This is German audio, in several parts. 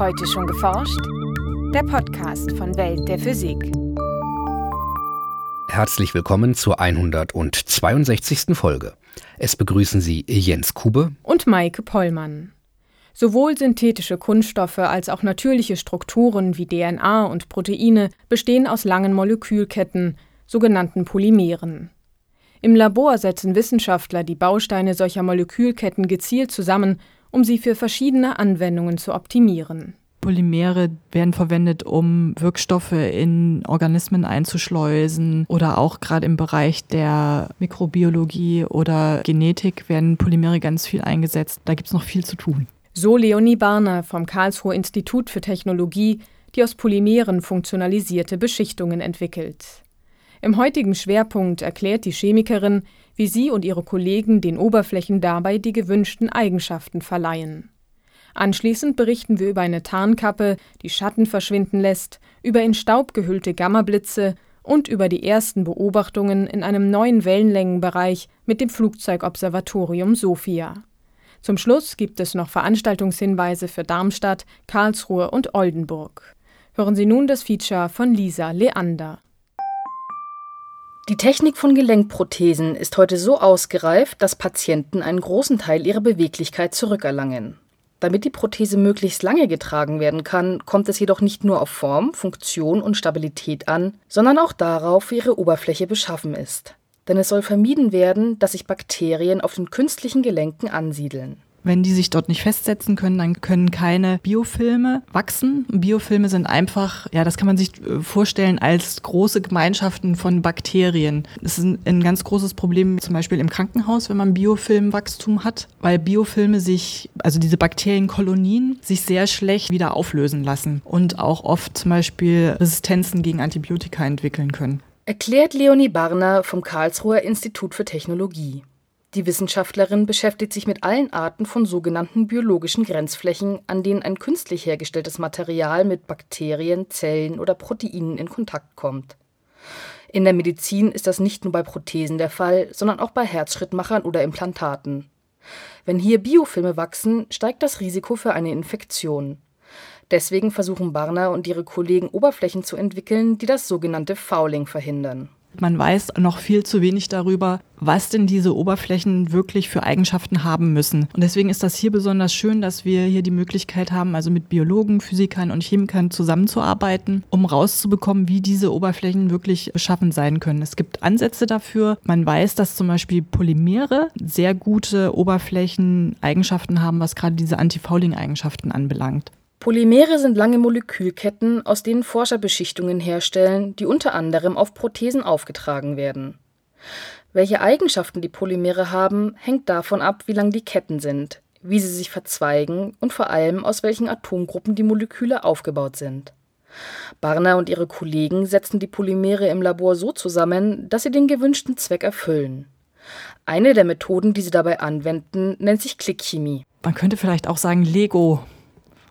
Heute schon geforscht? Der Podcast von Welt der Physik. Herzlich willkommen zur 162. Folge. Es begrüßen Sie Jens Kube und Maike Pollmann. Sowohl synthetische Kunststoffe als auch natürliche Strukturen wie DNA und Proteine bestehen aus langen Molekülketten, sogenannten Polymeren. Im Labor setzen Wissenschaftler die Bausteine solcher Molekülketten gezielt zusammen, um sie für verschiedene Anwendungen zu optimieren. Polymere werden verwendet, um Wirkstoffe in Organismen einzuschleusen oder auch gerade im Bereich der Mikrobiologie oder Genetik werden Polymere ganz viel eingesetzt. Da gibt es noch viel zu tun. So Leonie Barner vom Karlsruher Institut für Technologie, die aus Polymeren funktionalisierte Beschichtungen entwickelt. Im heutigen Schwerpunkt erklärt die Chemikerin, wie sie und ihre Kollegen den Oberflächen dabei die gewünschten Eigenschaften verleihen. Anschließend berichten wir über eine Tarnkappe, die Schatten verschwinden lässt, über in Staub gehüllte Gammablitze und über die ersten Beobachtungen in einem neuen Wellenlängenbereich mit dem Flugzeugobservatorium Sophia. Zum Schluss gibt es noch Veranstaltungshinweise für Darmstadt, Karlsruhe und Oldenburg. Hören Sie nun das Feature von Lisa Leander. Die Technik von Gelenkprothesen ist heute so ausgereift, dass Patienten einen großen Teil ihrer Beweglichkeit zurückerlangen. Damit die Prothese möglichst lange getragen werden kann, kommt es jedoch nicht nur auf Form, Funktion und Stabilität an, sondern auch darauf, wie ihre Oberfläche beschaffen ist. Denn es soll vermieden werden, dass sich Bakterien auf den künstlichen Gelenken ansiedeln. Wenn die sich dort nicht festsetzen können, dann können keine Biofilme wachsen. Biofilme sind einfach, ja, das kann man sich äh, vorstellen als große Gemeinschaften von Bakterien. Das ist ein, ganz großes Problem zum Beispiel im Krankenhaus, wenn man Biofilmwachstum hat, weil Biofilme sich, also diese Bakterienkolonien, sich sehr schlecht wieder auflösen lassen und auch oft zum Beispiel Resistenzen gegen Antibiotika entwickeln können. Erklärt Leonie Barner vom Karlsruher Institut für Technologie. Die Wissenschaftlerin beschäftigt sich mit allen Arten von sogenannten biologischen Grenzflächen, an denen ein künstlich hergestelltes Material mit Bakterien, Zellen oder Proteinen in Kontakt kommt. In der Medizin ist das nicht nur bei Prothesen der Fall, sondern auch bei Herzschrittmachern oder Implantaten. Wenn hier Biofilme wachsen, steigt das Risiko für eine Infektion. Deswegen versuchen Barner und ihre Kollegen Oberflächen zu entwickeln, die das sogenannte Fouling verhindern man weiß noch viel zu wenig darüber, was denn diese Oberflächen wirklich für Eigenschaften haben müssen. Und deswegen ist das hier besonders schön, dass wir hier die Möglichkeit haben, also mit Biologen, Physikern und Chemikern zusammenzuarbeiten, um rauszubekommen, wie diese Oberflächen wirklich beschaffen sein können. Es gibt Ansätze dafür. Man weiß, dass zum Beispiel Polymere sehr gute Oberflächeneigenschaften haben, was gerade diese Antifouling-Eigenschaften anbelangt. Polymere sind lange Molekülketten, aus denen Forscher Beschichtungen herstellen, die unter anderem auf Prothesen aufgetragen werden. Welche Eigenschaften die Polymere haben, hängt davon ab, wie lang die Ketten sind, wie sie sich verzweigen und vor allem aus welchen Atomgruppen die Moleküle aufgebaut sind. Barner und ihre Kollegen setzen die Polymere im Labor so zusammen, dass sie den gewünschten Zweck erfüllen. Eine der Methoden, die sie dabei anwenden, nennt sich Klickchemie. Man könnte vielleicht auch sagen Lego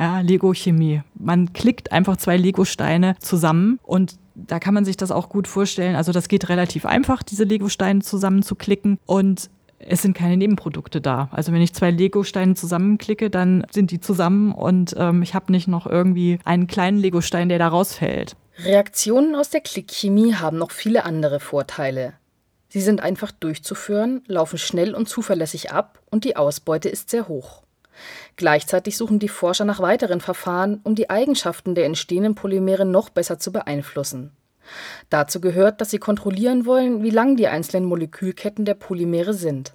ja, Lego-Chemie. Man klickt einfach zwei Lego-Steine zusammen und da kann man sich das auch gut vorstellen. Also das geht relativ einfach, diese Lego-Steine zusammen zu klicken und es sind keine Nebenprodukte da. Also wenn ich zwei Lego-Steine zusammenklicke, dann sind die zusammen und ähm, ich habe nicht noch irgendwie einen kleinen Lego-Stein, der da rausfällt. Reaktionen aus der Klickchemie haben noch viele andere Vorteile. Sie sind einfach durchzuführen, laufen schnell und zuverlässig ab und die Ausbeute ist sehr hoch. Gleichzeitig suchen die Forscher nach weiteren Verfahren, um die Eigenschaften der entstehenden Polymere noch besser zu beeinflussen. Dazu gehört, dass sie kontrollieren wollen, wie lang die einzelnen Molekülketten der Polymere sind.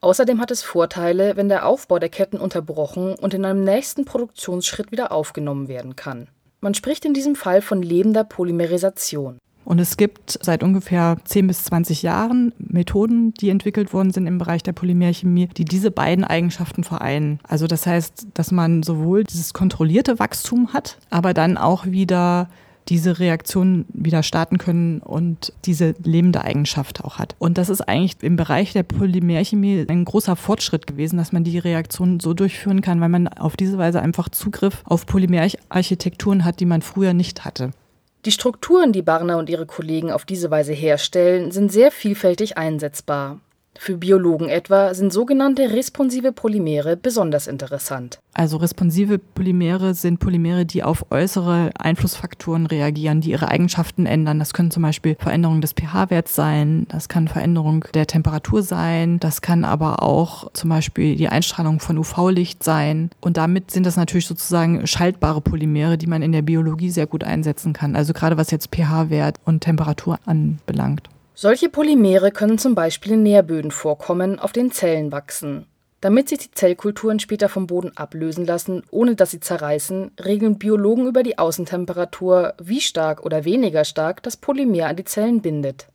Außerdem hat es Vorteile, wenn der Aufbau der Ketten unterbrochen und in einem nächsten Produktionsschritt wieder aufgenommen werden kann. Man spricht in diesem Fall von lebender Polymerisation. Und es gibt seit ungefähr 10 bis 20 Jahren Methoden, die entwickelt worden sind im Bereich der Polymerchemie, die diese beiden Eigenschaften vereinen. Also das heißt, dass man sowohl dieses kontrollierte Wachstum hat, aber dann auch wieder diese Reaktion wieder starten können und diese lebende Eigenschaft auch hat. Und das ist eigentlich im Bereich der Polymerchemie ein großer Fortschritt gewesen, dass man die Reaktion so durchführen kann, weil man auf diese Weise einfach Zugriff auf Polymerarchitekturen hat, die man früher nicht hatte. Die Strukturen, die Barner und ihre Kollegen auf diese Weise herstellen, sind sehr vielfältig einsetzbar. Für Biologen etwa sind sogenannte responsive Polymere besonders interessant. Also responsive Polymere sind Polymere, die auf äußere Einflussfaktoren reagieren, die ihre Eigenschaften ändern. Das können zum Beispiel Veränderungen des pH-Werts sein, das kann Veränderung der Temperatur sein, das kann aber auch zum Beispiel die Einstrahlung von UV-Licht sein. Und damit sind das natürlich sozusagen schaltbare Polymere, die man in der Biologie sehr gut einsetzen kann. Also gerade was jetzt pH-Wert und Temperatur anbelangt. Solche Polymere können zum Beispiel in Nährböden vorkommen, auf denen Zellen wachsen. Damit sich die Zellkulturen später vom Boden ablösen lassen, ohne dass sie zerreißen, regeln Biologen über die Außentemperatur, wie stark oder weniger stark das Polymer an die Zellen bindet.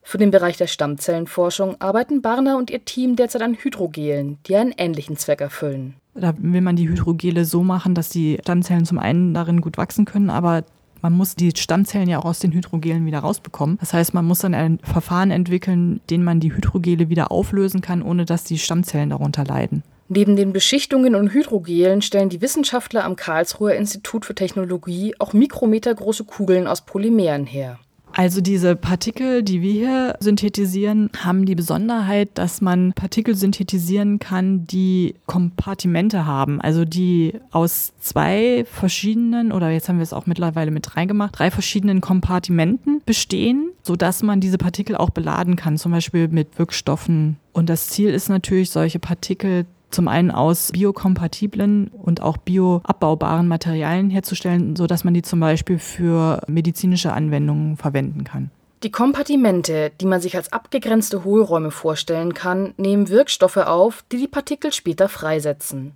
Für den Bereich der Stammzellenforschung arbeiten Barner und ihr Team derzeit an Hydrogelen, die einen ähnlichen Zweck erfüllen. Da will man die Hydrogele so machen, dass die Stammzellen zum einen darin gut wachsen können, aber man muss die Stammzellen ja auch aus den Hydrogelen wieder rausbekommen. Das heißt, man muss dann ein Verfahren entwickeln, den man die Hydrogele wieder auflösen kann, ohne dass die Stammzellen darunter leiden. Neben den Beschichtungen und Hydrogelen stellen die Wissenschaftler am Karlsruher Institut für Technologie auch mikrometergroße Kugeln aus Polymeren her. Also diese Partikel, die wir hier synthetisieren, haben die Besonderheit, dass man Partikel synthetisieren kann, die Kompartimente haben, also die aus zwei verschiedenen, oder jetzt haben wir es auch mittlerweile mit reingemacht, drei verschiedenen Kompartimenten bestehen, sodass man diese Partikel auch beladen kann, zum Beispiel mit Wirkstoffen. Und das Ziel ist natürlich, solche Partikel zum einen aus biokompatiblen und auch bioabbaubaren Materialien herzustellen, sodass man die zum Beispiel für medizinische Anwendungen verwenden kann. Die Kompartimente, die man sich als abgegrenzte Hohlräume vorstellen kann, nehmen Wirkstoffe auf, die die Partikel später freisetzen.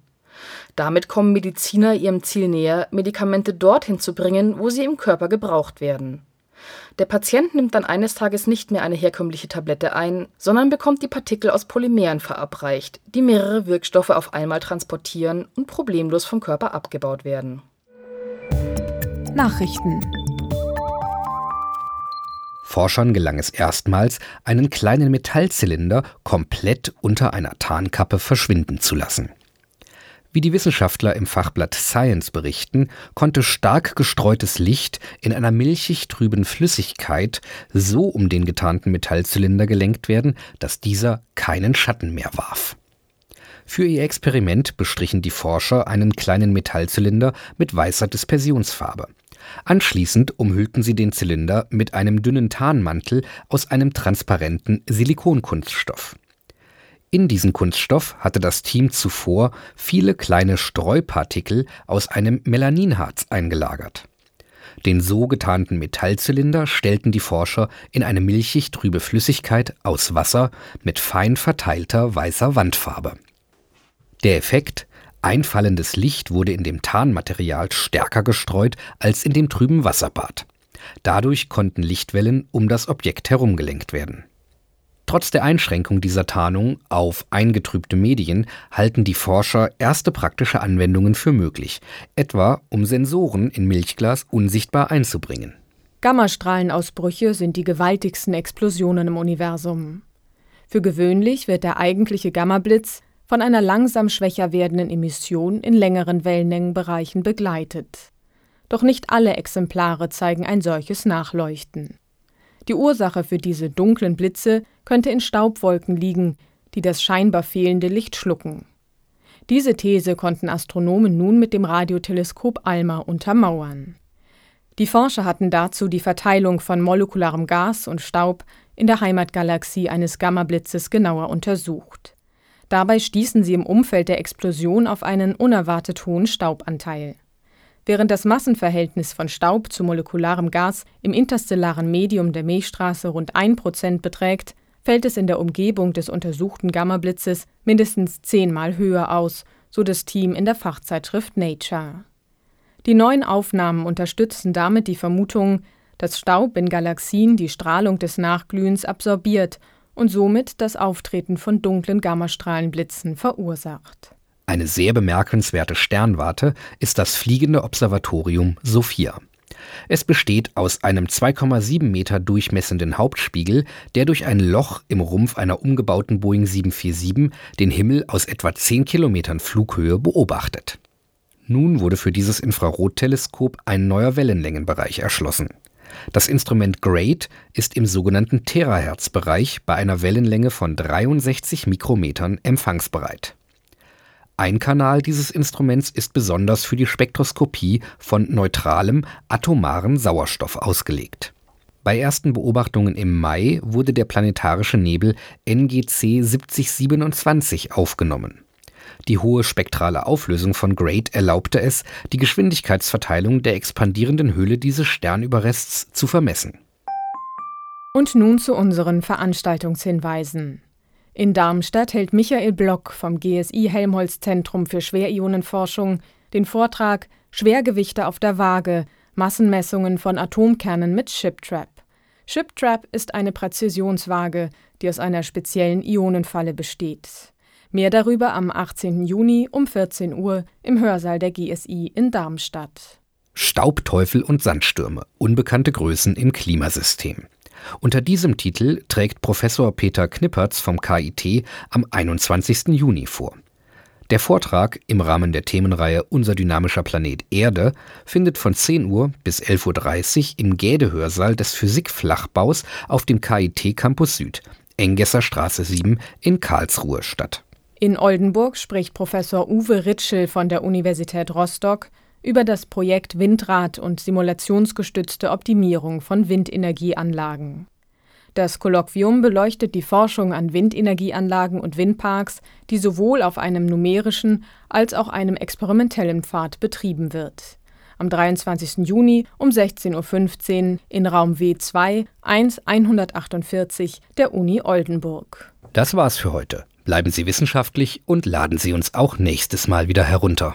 Damit kommen Mediziner ihrem Ziel näher, Medikamente dorthin zu bringen, wo sie im Körper gebraucht werden. Der Patient nimmt dann eines Tages nicht mehr eine herkömmliche Tablette ein, sondern bekommt die Partikel aus Polymeren verabreicht, die mehrere Wirkstoffe auf einmal transportieren und problemlos vom Körper abgebaut werden. Nachrichten Forschern gelang es erstmals, einen kleinen Metallzylinder komplett unter einer Tarnkappe verschwinden zu lassen. Wie die Wissenschaftler im Fachblatt Science berichten, konnte stark gestreutes Licht in einer milchig trüben Flüssigkeit so um den getarnten Metallzylinder gelenkt werden, dass dieser keinen Schatten mehr warf. Für ihr Experiment bestrichen die Forscher einen kleinen Metallzylinder mit weißer Dispersionsfarbe. Anschließend umhüllten sie den Zylinder mit einem dünnen Tarnmantel aus einem transparenten Silikonkunststoff. In diesen Kunststoff hatte das Team zuvor viele kleine Streupartikel aus einem Melaninharz eingelagert. Den so getarnten Metallzylinder stellten die Forscher in eine milchig trübe Flüssigkeit aus Wasser mit fein verteilter weißer Wandfarbe. Der Effekt Einfallendes Licht wurde in dem Tarnmaterial stärker gestreut als in dem trüben Wasserbad. Dadurch konnten Lichtwellen um das Objekt herumgelenkt werden Trotz der Einschränkung dieser Tarnung auf eingetrübte Medien halten die Forscher erste praktische Anwendungen für möglich, etwa um Sensoren in Milchglas unsichtbar einzubringen. Gammastrahlenausbrüche sind die gewaltigsten Explosionen im Universum. Für gewöhnlich wird der eigentliche Gammablitz von einer langsam schwächer werdenden Emission in längeren Wellenlängenbereichen begleitet. Doch nicht alle Exemplare zeigen ein solches Nachleuchten. Die Ursache für diese dunklen Blitze könnte in Staubwolken liegen, die das scheinbar fehlende Licht schlucken. Diese These konnten Astronomen nun mit dem Radioteleskop ALMA untermauern. Die Forscher hatten dazu die Verteilung von molekularem Gas und Staub in der Heimatgalaxie eines Gammablitzes genauer untersucht. Dabei stießen sie im Umfeld der Explosion auf einen unerwartet hohen Staubanteil. Während das Massenverhältnis von Staub zu molekularem Gas im interstellaren Medium der Milchstraße rund 1% beträgt, fällt es in der Umgebung des untersuchten Gammablitzes mindestens zehnmal höher aus, so das Team in der Fachzeitschrift Nature. Die neuen Aufnahmen unterstützen damit die Vermutung, dass Staub in Galaxien die Strahlung des Nachglühens absorbiert und somit das Auftreten von dunklen Gammastrahlenblitzen verursacht. Eine sehr bemerkenswerte Sternwarte ist das fliegende Observatorium Sophia. Es besteht aus einem 2,7 Meter durchmessenden Hauptspiegel, der durch ein Loch im Rumpf einer umgebauten Boeing 747 den Himmel aus etwa 10 Kilometern Flughöhe beobachtet. Nun wurde für dieses Infrarotteleskop ein neuer Wellenlängenbereich erschlossen. Das Instrument GREAT ist im sogenannten Terahertz-Bereich bei einer Wellenlänge von 63 Mikrometern empfangsbereit. Ein Kanal dieses Instruments ist besonders für die Spektroskopie von neutralem atomaren Sauerstoff ausgelegt. Bei ersten Beobachtungen im Mai wurde der planetarische Nebel NGC 7027 aufgenommen. Die hohe spektrale Auflösung von GREAT erlaubte es, die Geschwindigkeitsverteilung der expandierenden Hülle dieses Sternüberrests zu vermessen. Und nun zu unseren Veranstaltungshinweisen. In Darmstadt hält Michael Block vom GSI Helmholtz Zentrum für Schwerionenforschung den Vortrag Schwergewichte auf der Waage Massenmessungen von Atomkernen mit ShipTrap. ShipTrap ist eine Präzisionswaage, die aus einer speziellen Ionenfalle besteht. Mehr darüber am 18. Juni um 14 Uhr im Hörsaal der GSI in Darmstadt. Staubteufel und Sandstürme, unbekannte Größen im Klimasystem. Unter diesem Titel trägt Professor Peter Knippertz vom KIT am 21. Juni vor. Der Vortrag im Rahmen der Themenreihe Unser dynamischer Planet Erde findet von 10 Uhr bis 11.30 Uhr im Gäde-Hörsaal des Physikflachbaus auf dem KIT Campus Süd, Engesser Straße 7 in Karlsruhe statt. In Oldenburg spricht Professor Uwe Ritschel von der Universität Rostock über das Projekt Windrad und simulationsgestützte Optimierung von Windenergieanlagen. Das Kolloquium beleuchtet die Forschung an Windenergieanlagen und Windparks, die sowohl auf einem numerischen als auch einem experimentellen Pfad betrieben wird. Am 23. Juni um 16.15 Uhr in Raum W2 1148 der Uni Oldenburg. Das war's für heute. Bleiben Sie wissenschaftlich und laden Sie uns auch nächstes Mal wieder herunter.